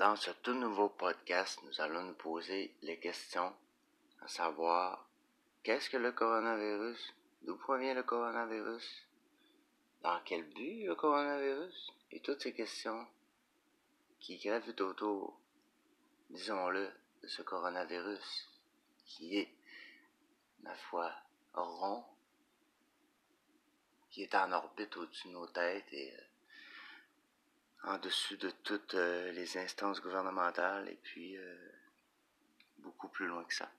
Dans ce tout nouveau podcast, nous allons nous poser les questions à savoir qu'est-ce que le coronavirus, d'où provient le coronavirus, dans quel but le coronavirus, et toutes ces questions qui gravitent autour, disons-le, de ce coronavirus qui est, ma foi, rond, qui est en orbite au-dessus de nos têtes et euh, en dessus de toutes euh, les instances gouvernementales et puis euh, beaucoup plus loin que ça.